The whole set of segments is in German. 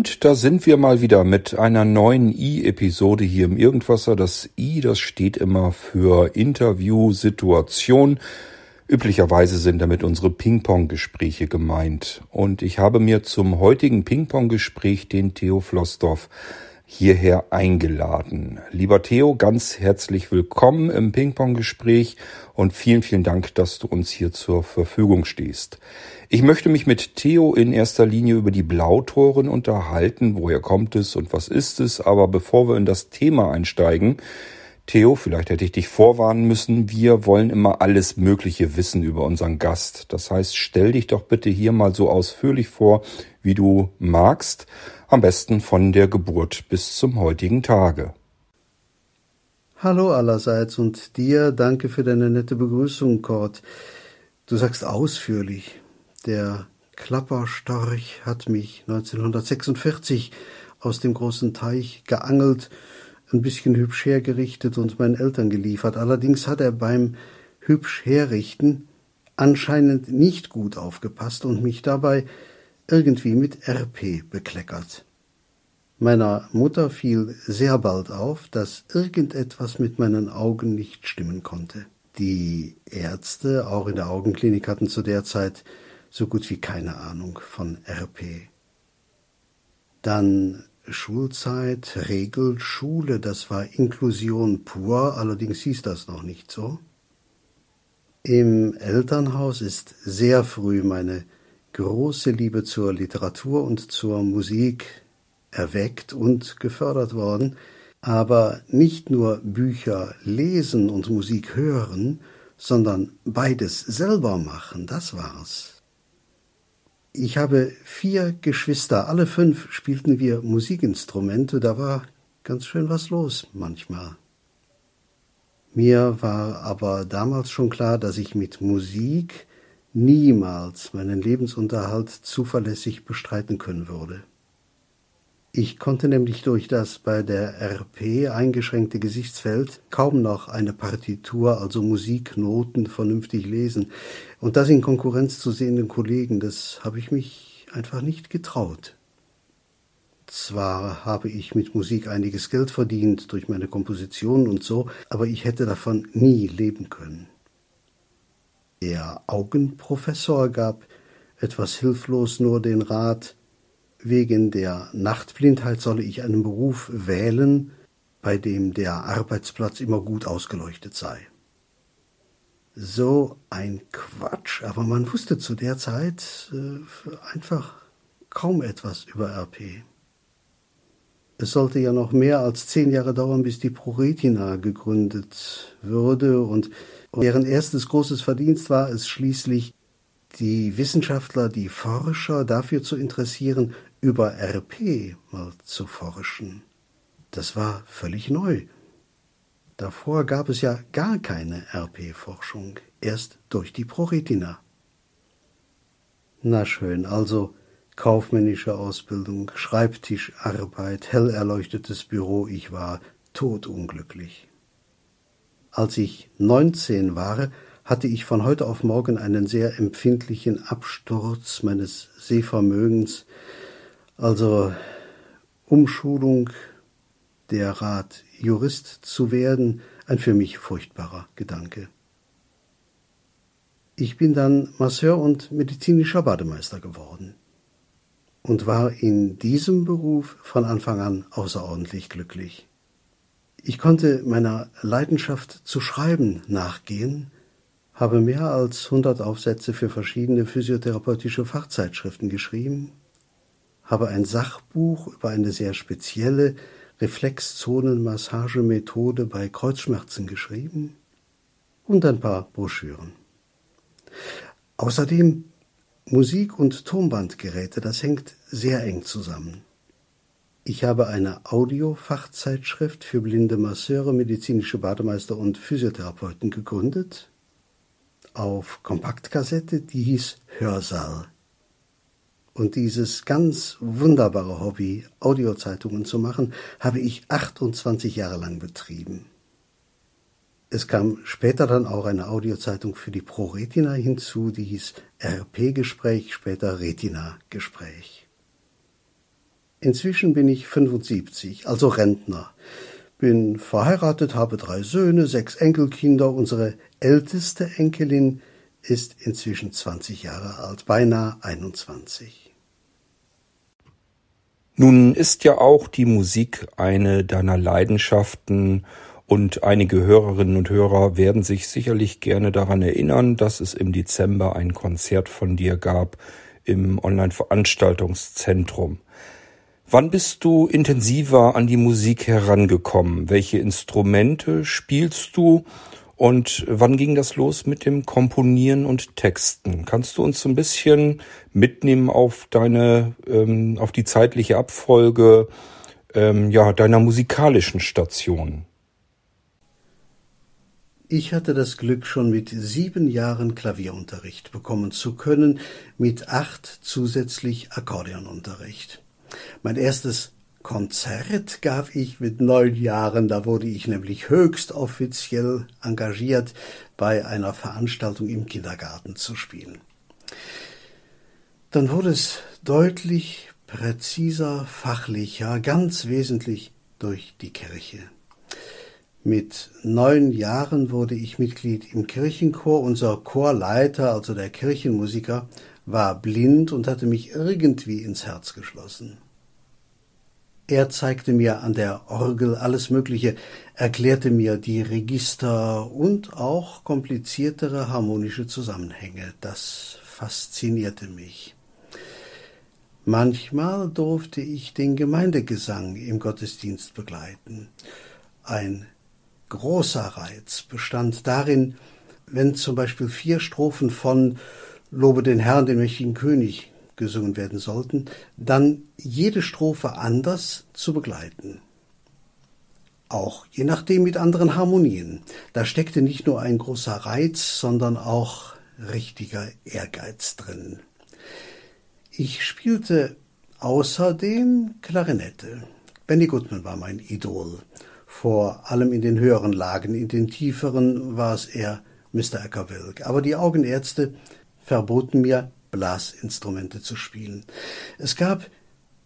Und da sind wir mal wieder mit einer neuen I-Episode hier im Irgendwasser. Das I, das steht immer für Interview-Situation. Üblicherweise sind damit unsere Ping-Pong-Gespräche gemeint. Und ich habe mir zum heutigen Ping-Pong-Gespräch den Theo Flossdorf hierher eingeladen. Lieber Theo, ganz herzlich willkommen im Ping-Pong-Gespräch und vielen, vielen Dank, dass du uns hier zur Verfügung stehst. Ich möchte mich mit Theo in erster Linie über die Blautoren unterhalten. Woher kommt es und was ist es? Aber bevor wir in das Thema einsteigen, Theo, vielleicht hätte ich dich vorwarnen müssen, wir wollen immer alles Mögliche wissen über unseren Gast. Das heißt, stell dich doch bitte hier mal so ausführlich vor, wie du magst. Am besten von der Geburt bis zum heutigen Tage. Hallo allerseits und dir danke für deine nette Begrüßung, Kurt. Du sagst ausführlich. Der Klapperstorch hat mich 1946 aus dem großen Teich geangelt, ein bisschen hübsch hergerichtet und meinen Eltern geliefert. Allerdings hat er beim hübsch herrichten anscheinend nicht gut aufgepasst und mich dabei irgendwie mit RP bekleckert. Meiner Mutter fiel sehr bald auf, dass irgendetwas mit meinen Augen nicht stimmen konnte. Die Ärzte, auch in der Augenklinik, hatten zu der Zeit so gut wie keine Ahnung von RP. Dann Schulzeit, Regelschule, das war Inklusion pur, allerdings hieß das noch nicht so. Im Elternhaus ist sehr früh meine große Liebe zur Literatur und zur Musik erweckt und gefördert worden, aber nicht nur Bücher lesen und Musik hören, sondern beides selber machen, das war's. Ich habe vier Geschwister, alle fünf spielten wir Musikinstrumente, da war ganz schön was los manchmal. Mir war aber damals schon klar, dass ich mit Musik niemals meinen Lebensunterhalt zuverlässig bestreiten können würde. Ich konnte nämlich durch das bei der RP eingeschränkte Gesichtsfeld kaum noch eine Partitur, also Musiknoten, vernünftig lesen. Und das in Konkurrenz zu sehenden Kollegen, das habe ich mich einfach nicht getraut. Zwar habe ich mit Musik einiges Geld verdient durch meine Kompositionen und so, aber ich hätte davon nie leben können. Der Augenprofessor gab etwas hilflos nur den Rat, Wegen der Nachtblindheit solle ich einen Beruf wählen, bei dem der Arbeitsplatz immer gut ausgeleuchtet sei. So ein Quatsch, aber man wusste zu der Zeit äh, einfach kaum etwas über RP. Es sollte ja noch mehr als zehn Jahre dauern, bis die ProRetina gegründet würde und deren erstes großes Verdienst war es schließlich, die Wissenschaftler, die Forscher dafür zu interessieren, über RP mal zu forschen. Das war völlig neu. Davor gab es ja gar keine RP-Forschung, erst durch die ProRetina. Na schön, also kaufmännische Ausbildung, Schreibtischarbeit, hell erleuchtetes Büro, ich war todunglücklich. Als ich neunzehn war, hatte ich von heute auf morgen einen sehr empfindlichen Absturz meines Sehvermögens, also Umschulung, der Rat, Jurist zu werden, ein für mich furchtbarer Gedanke. Ich bin dann Masseur und medizinischer Bademeister geworden und war in diesem Beruf von Anfang an außerordentlich glücklich. Ich konnte meiner Leidenschaft zu schreiben nachgehen, habe mehr als hundert Aufsätze für verschiedene physiotherapeutische Fachzeitschriften geschrieben habe ein Sachbuch über eine sehr spezielle Reflexzonenmassagemethode bei Kreuzschmerzen geschrieben und ein paar Broschüren. Außerdem Musik- und Tonbandgeräte, das hängt sehr eng zusammen. Ich habe eine Audio-Fachzeitschrift für blinde Masseure, medizinische Bademeister und Physiotherapeuten gegründet. auf Kompaktkassette, die hieß Hörsaal. Und dieses ganz wunderbare Hobby, Audiozeitungen zu machen, habe ich 28 Jahre lang betrieben. Es kam später dann auch eine Audiozeitung für die Pro Retina hinzu, die hieß RP-Gespräch, später Retina-Gespräch. Inzwischen bin ich 75, also Rentner. Bin verheiratet, habe drei Söhne, sechs Enkelkinder. Unsere älteste Enkelin ist inzwischen 20 Jahre alt, beinahe 21. Nun ist ja auch die Musik eine deiner Leidenschaften und einige Hörerinnen und Hörer werden sich sicherlich gerne daran erinnern, dass es im Dezember ein Konzert von dir gab im Online-Veranstaltungszentrum. Wann bist du intensiver an die Musik herangekommen? Welche Instrumente spielst du? Und wann ging das los mit dem Komponieren und Texten? Kannst du uns ein bisschen mitnehmen auf deine, ähm, auf die zeitliche Abfolge ähm, ja, deiner musikalischen Station? Ich hatte das Glück, schon mit sieben Jahren Klavierunterricht bekommen zu können, mit acht zusätzlich Akkordeonunterricht. Mein erstes Konzert gab ich mit neun Jahren, da wurde ich nämlich höchst offiziell engagiert, bei einer Veranstaltung im Kindergarten zu spielen. Dann wurde es deutlich präziser, fachlicher, ganz wesentlich durch die Kirche. Mit neun Jahren wurde ich Mitglied im Kirchenchor. Unser Chorleiter, also der Kirchenmusiker, war blind und hatte mich irgendwie ins Herz geschlossen. Er zeigte mir an der Orgel alles Mögliche, erklärte mir die Register und auch kompliziertere harmonische Zusammenhänge. Das faszinierte mich. Manchmal durfte ich den Gemeindegesang im Gottesdienst begleiten. Ein großer Reiz bestand darin, wenn zum Beispiel vier Strophen von Lobe den Herrn, den mächtigen König gesungen werden sollten, dann jede Strophe anders zu begleiten. Auch je nachdem mit anderen Harmonien. Da steckte nicht nur ein großer Reiz, sondern auch richtiger Ehrgeiz drin. Ich spielte außerdem Klarinette. Benny Goodman war mein Idol. Vor allem in den höheren Lagen, in den tieferen war es eher Mr. Ackerwilk. Aber die Augenärzte verboten mir Blasinstrumente zu spielen. Es gab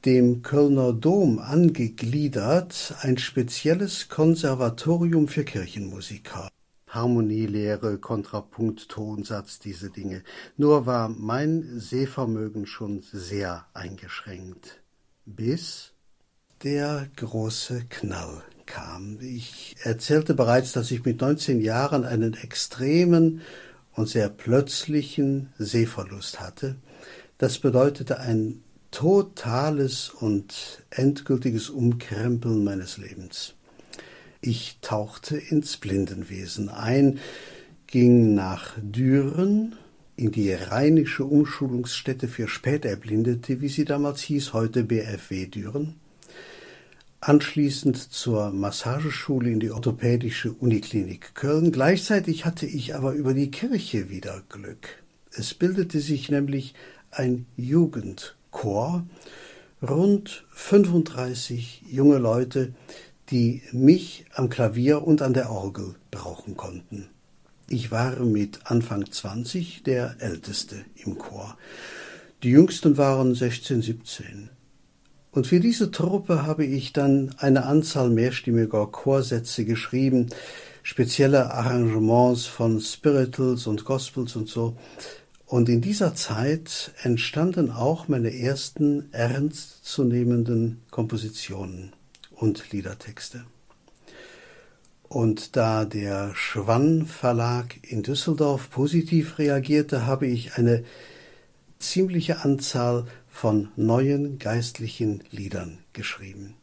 dem Kölner Dom angegliedert ein spezielles Konservatorium für Kirchenmusiker. Harmonielehre, Kontrapunkt, Tonsatz, diese Dinge. Nur war mein Sehvermögen schon sehr eingeschränkt. Bis der große Knall kam. Ich erzählte bereits, dass ich mit 19 Jahren einen extremen und sehr plötzlichen Sehverlust hatte. Das bedeutete ein totales und endgültiges Umkrempeln meines Lebens. Ich tauchte ins Blindenwesen ein, ging nach Düren in die Rheinische Umschulungsstätte für Späterblindete, wie sie damals hieß, heute BFW Düren, anschließend zur Massageschule in die orthopädische Uniklinik Köln. Gleichzeitig hatte ich aber über die Kirche wieder Glück. Es bildete sich nämlich ein Jugendchor, rund 35 junge Leute, die mich am Klavier und an der Orgel brauchen konnten. Ich war mit Anfang 20 der Älteste im Chor. Die Jüngsten waren 16, 17. Und für diese Truppe habe ich dann eine Anzahl mehrstimmiger Chorsätze geschrieben, spezielle Arrangements von Spirituals und Gospels und so. Und in dieser Zeit entstanden auch meine ersten ernstzunehmenden Kompositionen und Liedertexte. Und da der Schwann Verlag in Düsseldorf positiv reagierte, habe ich eine ziemliche Anzahl von neuen geistlichen Liedern geschrieben.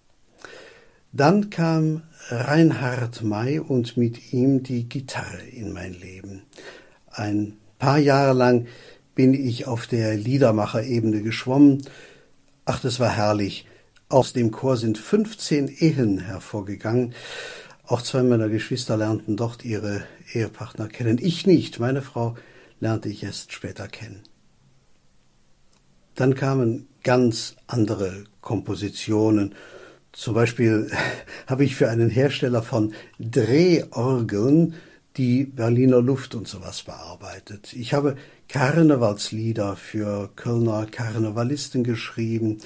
Dann kam Reinhard May und mit ihm die Gitarre in mein Leben. Ein paar Jahre lang bin ich auf der Liedermacherebene geschwommen. Ach, das war herrlich. Aus dem Chor sind 15 Ehen hervorgegangen. Auch zwei meiner Geschwister lernten dort ihre Ehepartner kennen. Ich nicht. Meine Frau lernte ich erst später kennen. Dann kamen ganz andere Kompositionen. Zum Beispiel habe ich für einen Hersteller von Drehorgeln die Berliner Luft und sowas bearbeitet. Ich habe Karnevalslieder für Kölner Karnevalisten geschrieben,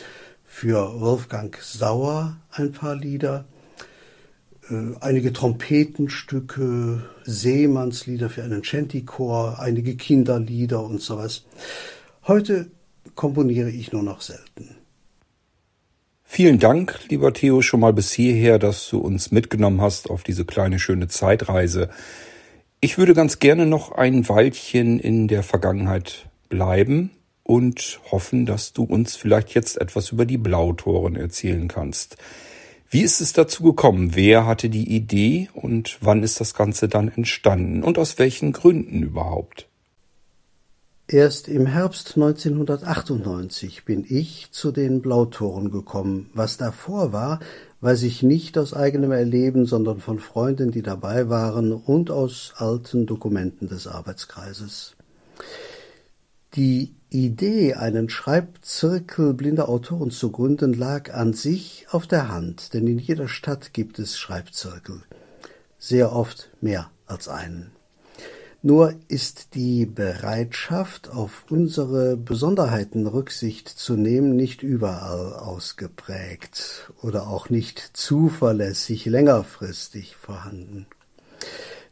für Wolfgang Sauer ein paar Lieder, äh, einige Trompetenstücke, Seemannslieder für einen Chantichor, einige Kinderlieder und sowas. Heute komponiere ich nur noch selten. Vielen Dank, lieber Theo, schon mal bis hierher, dass du uns mitgenommen hast auf diese kleine schöne Zeitreise. Ich würde ganz gerne noch ein Weilchen in der Vergangenheit bleiben und hoffen, dass du uns vielleicht jetzt etwas über die Blautoren erzählen kannst. Wie ist es dazu gekommen? Wer hatte die Idee und wann ist das Ganze dann entstanden und aus welchen Gründen überhaupt? Erst im Herbst 1998 bin ich zu den Blautoren gekommen. Was davor war, weiß ich nicht aus eigenem Erleben, sondern von Freunden, die dabei waren und aus alten Dokumenten des Arbeitskreises. Die Idee, einen Schreibzirkel blinder Autoren zu gründen, lag an sich auf der Hand, denn in jeder Stadt gibt es Schreibzirkel. Sehr oft mehr als einen. Nur ist die Bereitschaft, auf unsere Besonderheiten Rücksicht zu nehmen, nicht überall ausgeprägt oder auch nicht zuverlässig längerfristig vorhanden.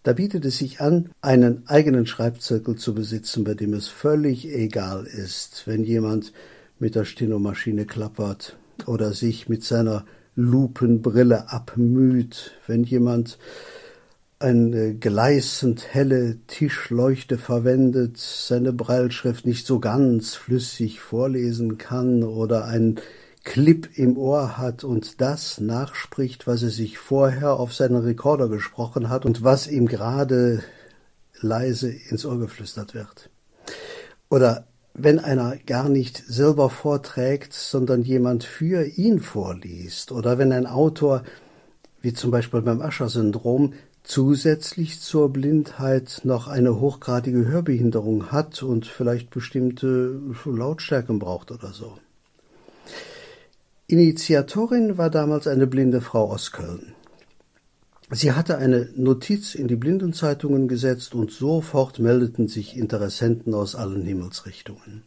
Da bietet es sich an, einen eigenen Schreibzirkel zu besitzen, bei dem es völlig egal ist, wenn jemand mit der Stenomaschine klappert oder sich mit seiner Lupenbrille abmüht, wenn jemand eine gleißend helle Tischleuchte verwendet, seine Breilschrift nicht so ganz flüssig vorlesen kann oder ein Clip im Ohr hat und das nachspricht, was er sich vorher auf seinen Rekorder gesprochen hat und was ihm gerade leise ins Ohr geflüstert wird. Oder wenn einer gar nicht selber vorträgt, sondern jemand für ihn vorliest, oder wenn ein Autor, wie zum Beispiel beim Ascher-Syndrom, zusätzlich zur Blindheit noch eine hochgradige Hörbehinderung hat und vielleicht bestimmte Lautstärken braucht oder so. Initiatorin war damals eine blinde Frau aus Köln. Sie hatte eine Notiz in die Blindenzeitungen gesetzt und sofort meldeten sich Interessenten aus allen Himmelsrichtungen,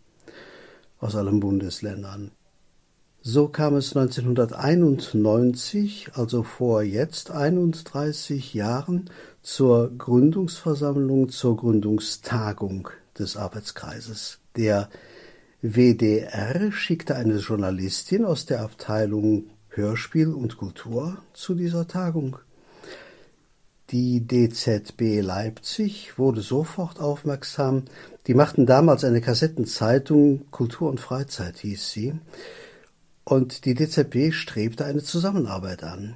aus allen Bundesländern. So kam es 1991, also vor jetzt 31 Jahren, zur Gründungsversammlung, zur Gründungstagung des Arbeitskreises. Der WDR schickte eine Journalistin aus der Abteilung Hörspiel und Kultur zu dieser Tagung. Die DZB Leipzig wurde sofort aufmerksam. Die machten damals eine Kassettenzeitung, Kultur und Freizeit hieß sie, und die DZB strebte eine Zusammenarbeit an.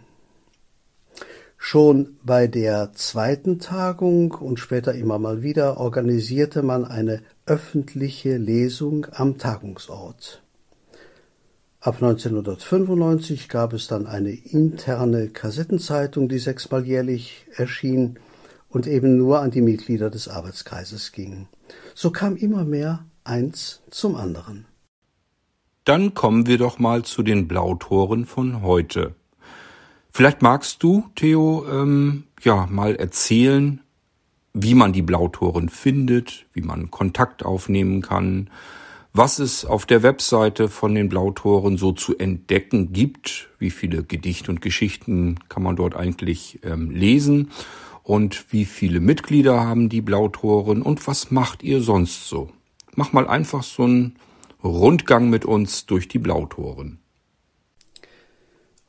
Schon bei der zweiten Tagung und später immer mal wieder organisierte man eine öffentliche Lesung am Tagungsort. Ab 1995 gab es dann eine interne Kassettenzeitung, die sechsmal jährlich erschien und eben nur an die Mitglieder des Arbeitskreises ging. So kam immer mehr eins zum anderen. Dann kommen wir doch mal zu den Blautoren von heute. Vielleicht magst du, Theo, ähm, ja, mal erzählen, wie man die Blautoren findet, wie man Kontakt aufnehmen kann, was es auf der Webseite von den Blautoren so zu entdecken gibt, wie viele Gedichte und Geschichten kann man dort eigentlich ähm, lesen und wie viele Mitglieder haben die Blautoren und was macht ihr sonst so. Mach mal einfach so ein Rundgang mit uns durch die Blautoren.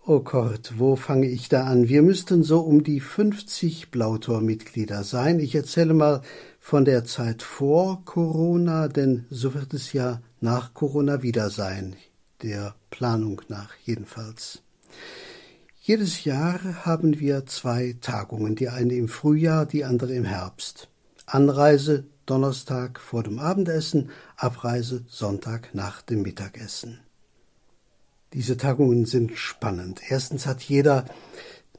Oh Gott, wo fange ich da an? Wir müssten so um die 50 Blautor-Mitglieder sein. Ich erzähle mal von der Zeit vor Corona, denn so wird es ja nach Corona wieder sein, der Planung nach jedenfalls. Jedes Jahr haben wir zwei Tagungen, die eine im Frühjahr, die andere im Herbst. Anreise Donnerstag vor dem Abendessen, Abreise Sonntag nach dem Mittagessen. Diese Tagungen sind spannend. Erstens hat jeder,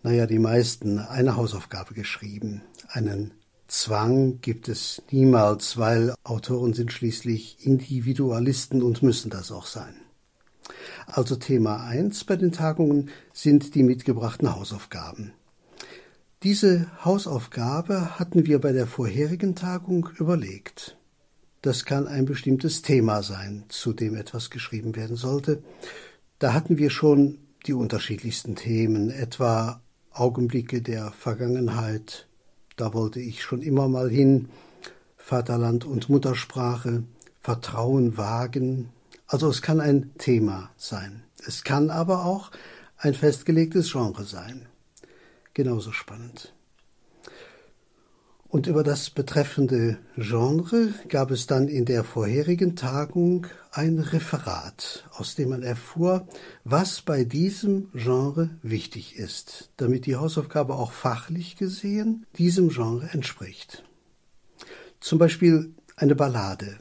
naja, die meisten, eine Hausaufgabe geschrieben, einen Zwang gibt es niemals, weil Autoren sind schließlich Individualisten und müssen das auch sein. Also Thema 1 bei den Tagungen sind die mitgebrachten Hausaufgaben. Diese Hausaufgabe hatten wir bei der vorherigen Tagung überlegt. Das kann ein bestimmtes Thema sein, zu dem etwas geschrieben werden sollte. Da hatten wir schon die unterschiedlichsten Themen, etwa Augenblicke der Vergangenheit, da wollte ich schon immer mal hin, Vaterland und Muttersprache, Vertrauen wagen. Also es kann ein Thema sein. Es kann aber auch ein festgelegtes Genre sein. Genauso spannend. Und über das betreffende Genre gab es dann in der vorherigen Tagung ein Referat, aus dem man erfuhr, was bei diesem Genre wichtig ist, damit die Hausaufgabe auch fachlich gesehen diesem Genre entspricht. Zum Beispiel eine Ballade.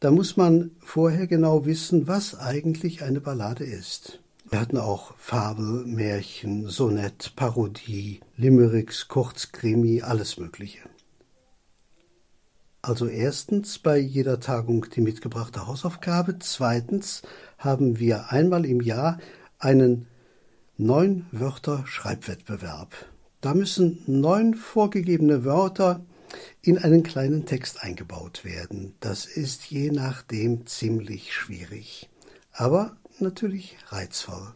Da muss man vorher genau wissen, was eigentlich eine Ballade ist. Wir hatten auch Fabel, Märchen, Sonett, Parodie, Limericks, Kurzkrimi, alles Mögliche. Also erstens bei jeder Tagung die mitgebrachte Hausaufgabe. Zweitens haben wir einmal im Jahr einen neun Wörter Schreibwettbewerb. Da müssen neun vorgegebene Wörter in einen kleinen Text eingebaut werden. Das ist je nachdem ziemlich schwierig, aber natürlich reizvoll.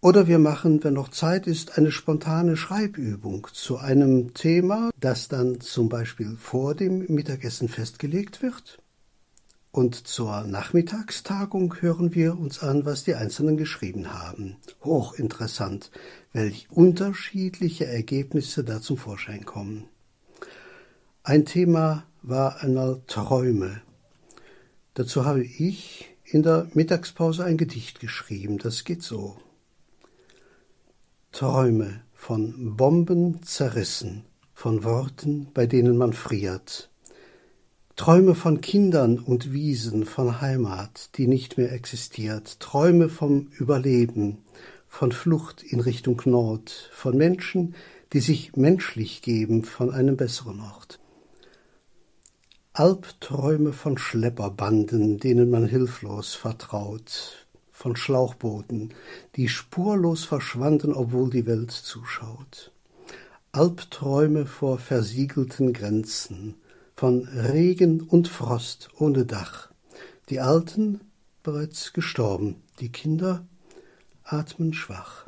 Oder wir machen, wenn noch Zeit ist, eine spontane Schreibübung zu einem Thema, das dann zum Beispiel vor dem Mittagessen festgelegt wird. Und zur Nachmittagstagung hören wir uns an, was die Einzelnen geschrieben haben. Hochinteressant, welch unterschiedliche Ergebnisse da zum Vorschein kommen. Ein Thema war einmal Träume. Dazu habe ich in der Mittagspause ein Gedicht geschrieben. Das geht so. Träume von Bomben zerrissen, von Worten, bei denen man friert. Träume von Kindern und Wiesen, von Heimat, die nicht mehr existiert. Träume vom Überleben, von Flucht in Richtung Nord, von Menschen, die sich menschlich geben von einem besseren Ort. Albträume von Schlepperbanden, denen man hilflos vertraut, von Schlauchbooten, die spurlos verschwanden, obwohl die Welt zuschaut. Albträume vor versiegelten Grenzen, von Regen und Frost ohne Dach. Die Alten bereits gestorben, die Kinder atmen schwach.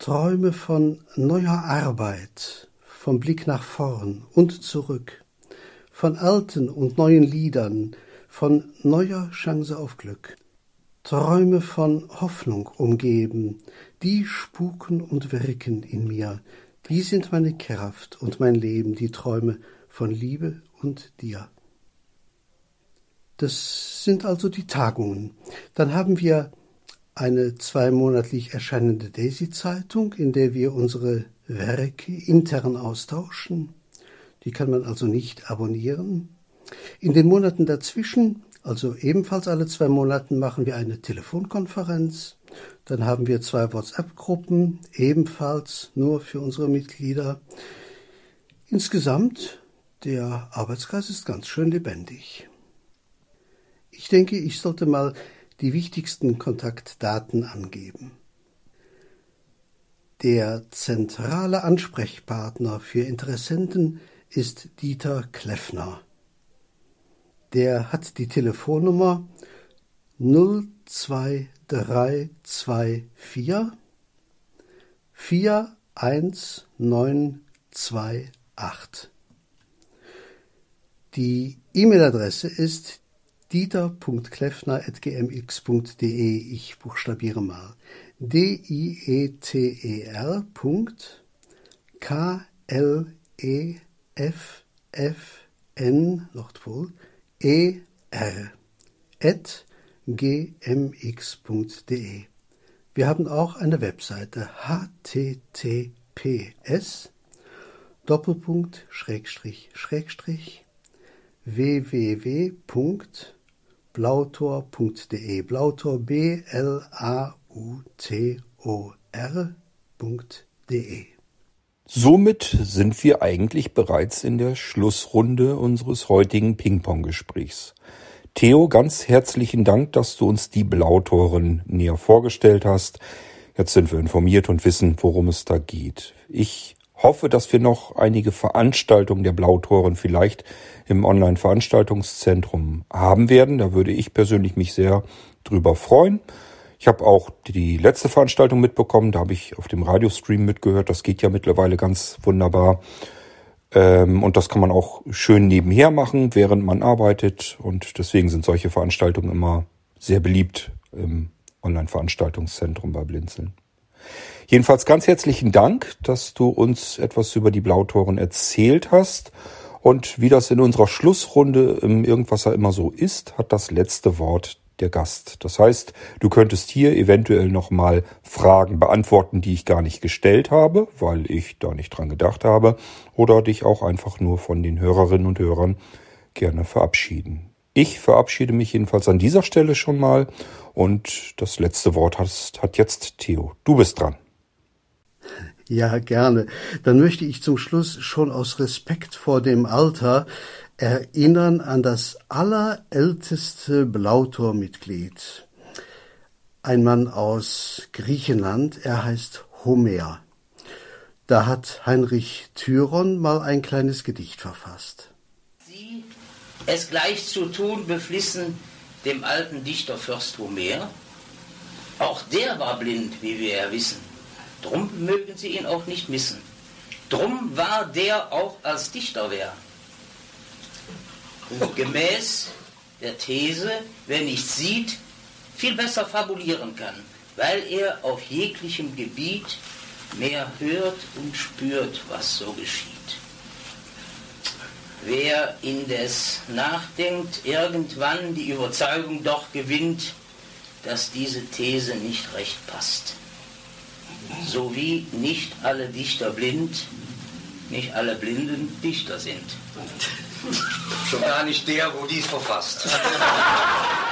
Träume von neuer Arbeit, vom Blick nach vorn und zurück, von alten und neuen Liedern, von neuer Chance auf Glück. Träume von Hoffnung umgeben, die spuken und wirken in mir, die sind meine Kraft und mein Leben, die Träume von Liebe und dir. Das sind also die Tagungen. Dann haben wir eine zweimonatlich erscheinende Daisy-Zeitung, in der wir unsere Werke intern austauschen. Die kann man also nicht abonnieren. In den Monaten dazwischen, also ebenfalls alle zwei Monaten, machen wir eine Telefonkonferenz. Dann haben wir zwei WhatsApp-Gruppen, ebenfalls nur für unsere Mitglieder. Insgesamt, der Arbeitskreis ist ganz schön lebendig. Ich denke, ich sollte mal die wichtigsten Kontaktdaten angeben. Der zentrale Ansprechpartner für Interessenten ist Dieter Kleffner der hat die Telefonnummer 02324 41928. Die E-Mail-Adresse ist dieter.kleffner.gmx.de. Ich buchstabiere mal. D-I-E-T-E-R. K-L-E-F-F-N, Nordpol, er.gmx.de. Wir haben auch eine Webseite https Doppelpunkt Schrägstrich Schrägstrich www.blautor.de Blautor B L A U T O R.de Somit sind wir eigentlich bereits in der Schlussrunde unseres heutigen Ping-Pong-Gesprächs. Theo, ganz herzlichen Dank, dass du uns die Blautoren näher vorgestellt hast. Jetzt sind wir informiert und wissen, worum es da geht. Ich hoffe, dass wir noch einige Veranstaltungen der Blautoren vielleicht im Online-Veranstaltungszentrum haben werden. Da würde ich persönlich mich sehr drüber freuen. Ich habe auch die letzte Veranstaltung mitbekommen, da habe ich auf dem Radiostream mitgehört. Das geht ja mittlerweile ganz wunderbar. Ähm, und das kann man auch schön nebenher machen, während man arbeitet. Und deswegen sind solche Veranstaltungen immer sehr beliebt im Online-Veranstaltungszentrum bei Blinzeln. Jedenfalls ganz herzlichen Dank, dass du uns etwas über die Blautoren erzählt hast. Und wie das in unserer Schlussrunde im Irgendwasser immer so ist, hat das letzte Wort der Gast. Das heißt, du könntest hier eventuell nochmal Fragen beantworten, die ich gar nicht gestellt habe, weil ich da nicht dran gedacht habe, oder dich auch einfach nur von den Hörerinnen und Hörern gerne verabschieden. Ich verabschiede mich jedenfalls an dieser Stelle schon mal und das letzte Wort hat, hat jetzt Theo. Du bist dran. Ja, gerne. Dann möchte ich zum Schluss schon aus Respekt vor dem Alter erinnern an das allerälteste Blautormitglied. Ein Mann aus Griechenland, er heißt Homer. Da hat Heinrich Thyron mal ein kleines Gedicht verfasst. Sie es gleich zu tun beflissen dem alten Dichter Fürst Homer. Auch der war blind, wie wir ja wissen. Drum mögen sie ihn auch nicht missen. Drum war der auch als Dichter wer gemäß der These, wer nicht sieht, viel besser fabulieren kann, weil er auf jeglichem Gebiet mehr hört und spürt, was so geschieht. Wer indes nachdenkt, irgendwann die Überzeugung doch gewinnt, dass diese These nicht recht passt. So wie nicht alle Dichter blind, nicht alle Blinden Dichter sind. Schon gar nicht der, wo dies verfasst.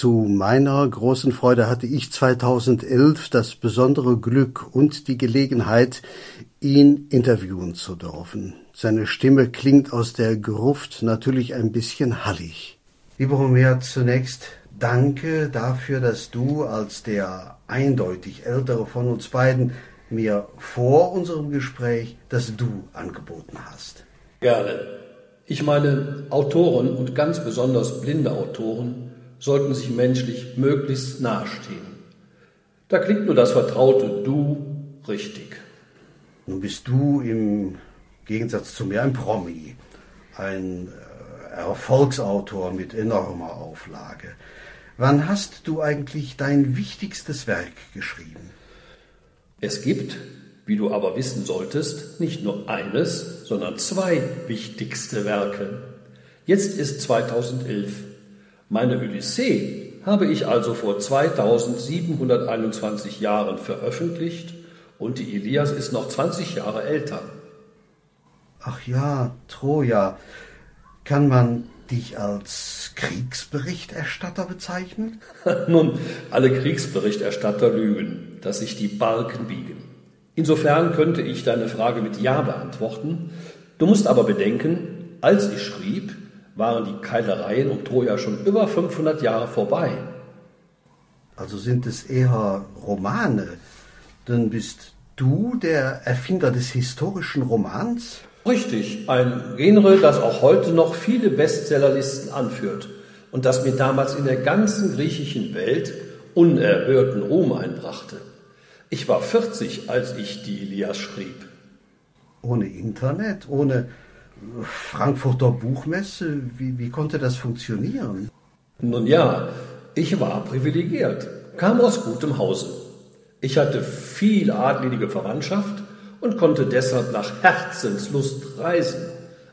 Zu meiner großen Freude hatte ich 2011 das besondere Glück und die Gelegenheit, ihn interviewen zu dürfen. Seine Stimme klingt aus der Gruft natürlich ein bisschen hallig. Lieber Homer, zunächst danke dafür, dass du als der eindeutig ältere von uns beiden mir vor unserem Gespräch das Du angeboten hast. Gerne. Ich meine, Autoren und ganz besonders blinde Autoren sollten sich menschlich möglichst nahestehen. Da klingt nur das vertraute Du richtig. Nun bist du im Gegensatz zu mir ein Promi, ein äh, Erfolgsautor mit enormer Auflage. Wann hast du eigentlich dein wichtigstes Werk geschrieben? Es gibt, wie du aber wissen solltest, nicht nur eines, sondern zwei wichtigste Werke. Jetzt ist 2011. Meine Odyssee habe ich also vor 2721 Jahren veröffentlicht und die Elias ist noch 20 Jahre älter. Ach ja, Troja. Kann man dich als Kriegsberichterstatter bezeichnen? Nun, alle Kriegsberichterstatter lügen dass sich die Balken biegen. Insofern könnte ich deine Frage mit Ja beantworten. Du musst aber bedenken, als ich schrieb, waren die Keilereien um Troja schon über 500 Jahre vorbei. Also sind es eher Romane. Dann bist du der Erfinder des historischen Romans? Richtig, ein Genre, das auch heute noch viele Bestsellerlisten anführt und das mir damals in der ganzen griechischen Welt unerhörten Ruhm einbrachte. Ich war 40, als ich die Elias schrieb. Ohne Internet, ohne Frankfurter Buchmesse, wie, wie konnte das funktionieren? Nun ja, ich war privilegiert, kam aus gutem Hause. Ich hatte viel adlige Verwandtschaft und konnte deshalb nach Herzenslust reisen.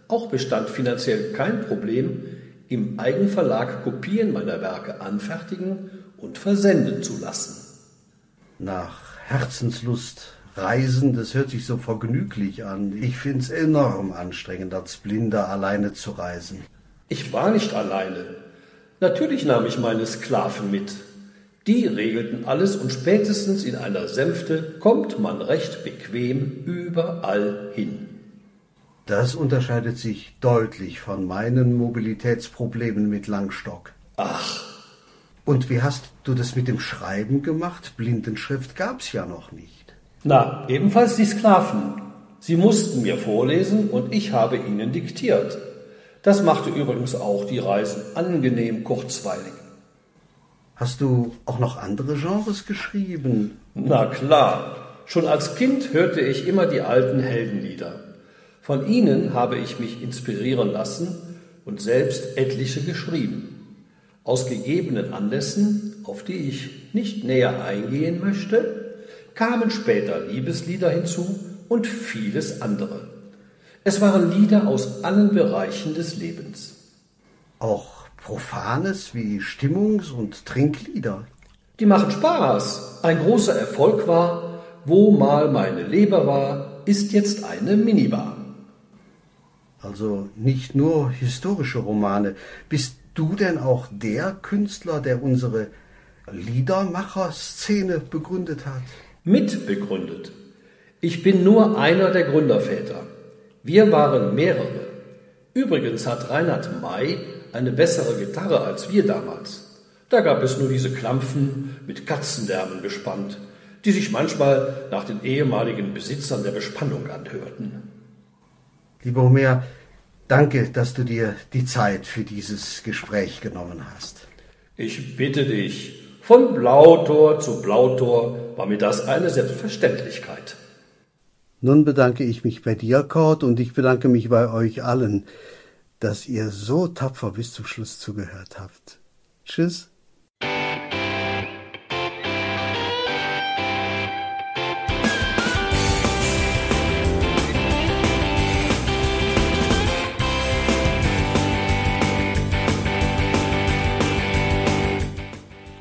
Auch bestand finanziell kein Problem, im Eigenverlag Kopien meiner Werke anfertigen und versenden zu lassen. Nach Herzenslust reisen, das hört sich so vergnüglich an. Ich find's enorm anstrengend, als Blinder alleine zu reisen. Ich war nicht alleine. Natürlich nahm ich meine Sklaven mit. Die regelten alles und spätestens in einer Sänfte kommt man recht bequem überall hin. Das unterscheidet sich deutlich von meinen Mobilitätsproblemen mit Langstock. Ach, Und wie hast du das mit dem Schreiben gemacht? Blindenschrift gab's ja noch nicht. Na, ebenfalls die Sklaven. Sie mussten mir vorlesen und ich habe ihnen diktiert. Das machte übrigens auch die Reisen angenehm kurzweilig. Hast du auch noch andere Genres geschrieben? Na klar, schon als Kind hörte ich immer die alten Heldenlieder. Von ihnen habe ich mich inspirieren lassen und selbst etliche geschrieben. Aus gegebenen Anlässen, auf die ich nicht näher eingehen möchte, kamen später Liebeslieder hinzu und vieles andere. Es waren Lieder aus allen Bereichen des Lebens. Auch Profanes wie Stimmungs- und Trinklieder? Die machen Spaß. Ein großer Erfolg war, wo mal meine Leber war, ist jetzt eine Minibar. Also nicht nur historische Romane. Bist du denn auch der Künstler, der unsere Liedermacher-Szene begründet hat? Mitbegründet. Ich bin nur einer der Gründerväter. Wir waren mehrere. Übrigens hat Reinhard May eine bessere Gitarre als wir damals. Da gab es nur diese Klampfen mit Katzendärmen bespannt, die sich manchmal nach den ehemaligen Besitzern der Bespannung anhörten. Lieber Homer, danke, dass du dir die Zeit für dieses Gespräch genommen hast. Ich bitte dich, von Blautor zu Blautor war mir das eine Selbstverständlichkeit. Nun bedanke ich mich bei dir, Kurt, und ich bedanke mich bei euch allen, dass ihr so tapfer bis zum Schluss zugehört habt. Tschüss.